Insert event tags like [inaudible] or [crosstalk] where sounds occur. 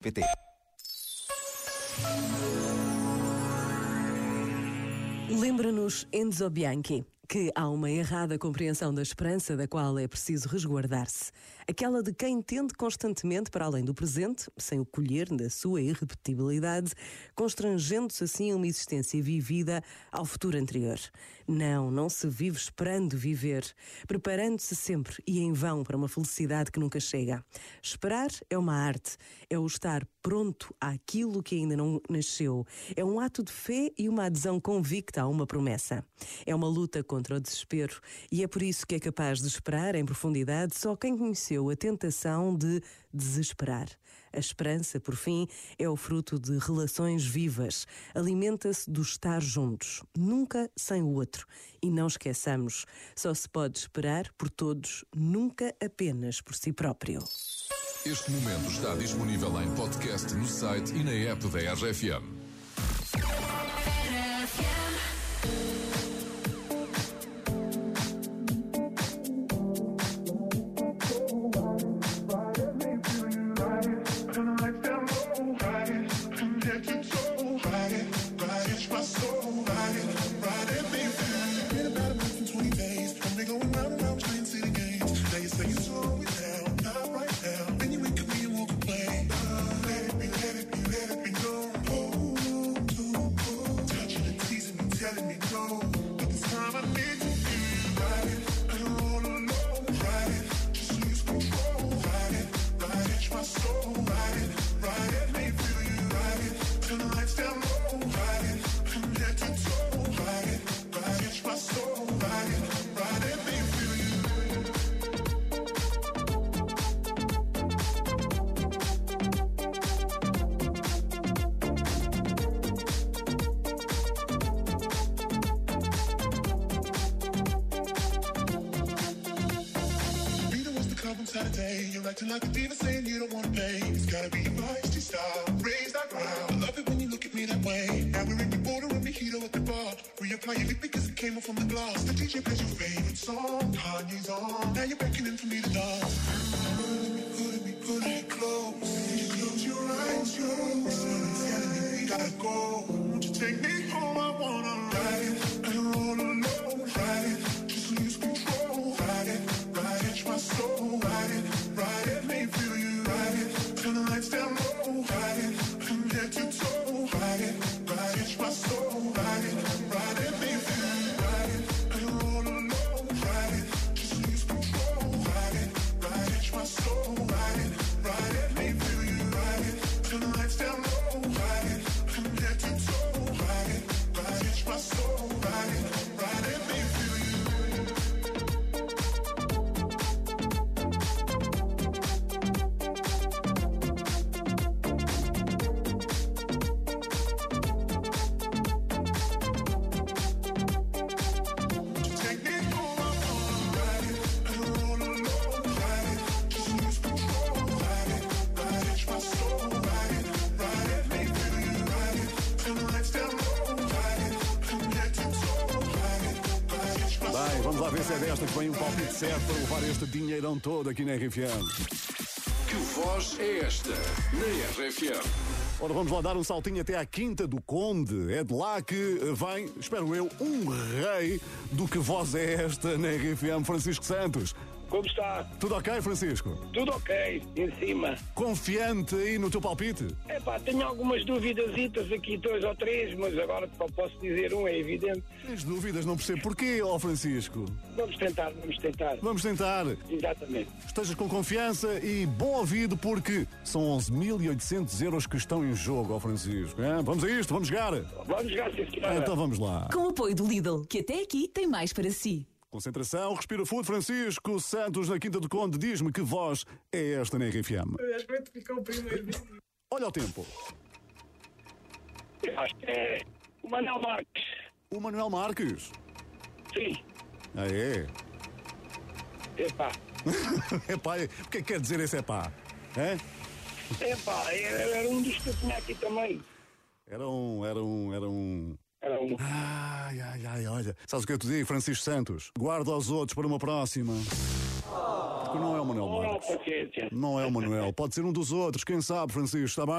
PT. Lembra-nos Enzo Bianchi que há uma errada compreensão da esperança da qual é preciso resguardar-se. Aquela de quem tende constantemente para além do presente, sem o colher da sua irrepetibilidade, constrangendo-se assim a uma existência vivida ao futuro anterior. Não, não se vive esperando viver, preparando-se sempre e em vão para uma felicidade que nunca chega. Esperar é uma arte, é o estar pronto àquilo que ainda não nasceu. É um ato de fé e uma adesão convicta a uma promessa. É uma luta contra o desespero e é por isso que é capaz de esperar em profundidade só quem conheceu a tentação de desesperar. A esperança, por fim, é o fruto de relações vivas. Alimenta-se do estar juntos, nunca sem o outro. E não esqueçamos, só se pode esperar por todos, nunca apenas por si próprio. Este momento está disponível em podcast no site e na app da RFM. Saturday. You're acting like a diva saying you don't wanna pay. It's gotta be feisty style. Raise that ground. I love it when you look at me that way. Now we're in the border and mojito at the bar. Reapply your lip because it came off on the glass. The DJ plays your favorite song. Kanye's on. Now you're beckoning for me to dance. Pulling me, pulling me, pulling me close. You close your eyes, your eyes. Telling me we gotta go. Won't you take me home? Bem, vamos lá ver se é desta que vem um palpite certo para levar este dinheirão todo aqui na RFM. Que voz é esta na RFM? Ora, vamos lá dar um saltinho até à Quinta do Conde. É de lá que vem, espero eu, um rei do que voz é esta na RFM, Francisco Santos. Como está? Tudo ok, Francisco? Tudo ok, em cima. Confiante aí no teu palpite? Epá, tenho algumas dúvidas aqui, dois ou três, mas agora só posso dizer um, é evidente. Tens dúvidas, não percebo porquê, ó Francisco. Vamos tentar, vamos tentar. Vamos tentar. Exatamente. Estejas com confiança e bom ouvido porque são 11.800 euros que estão em jogo, ó Francisco. hein? Vamos a isto, vamos jogar. Vamos jogar, sim, senhora. Então vamos lá. Com o apoio do Lidl, que até aqui tem mais para si. Concentração, respira fundo, Francisco Santos na Quinta do Conde. Diz-me que voz é esta na RFM. Acho que ficou o primeiro. Olha o tempo. Eu Acho que é o Manuel Marques. O Manuel Marques. Sim. Ah, é? Epá. [laughs] Epá, o que é que quer dizer esse epá? É? Epá, era, era um dos que eu tinha aqui também. Era um, era um, era um... Era. Ai, ai, ai, olha. Sabes o que eu te digo, Francisco Santos? Guarda os outros para uma próxima. Porque não é o Manuel Oh, Marques. Não é o Manuel. Pode ser um dos outros, quem sabe, Francisco, está bem?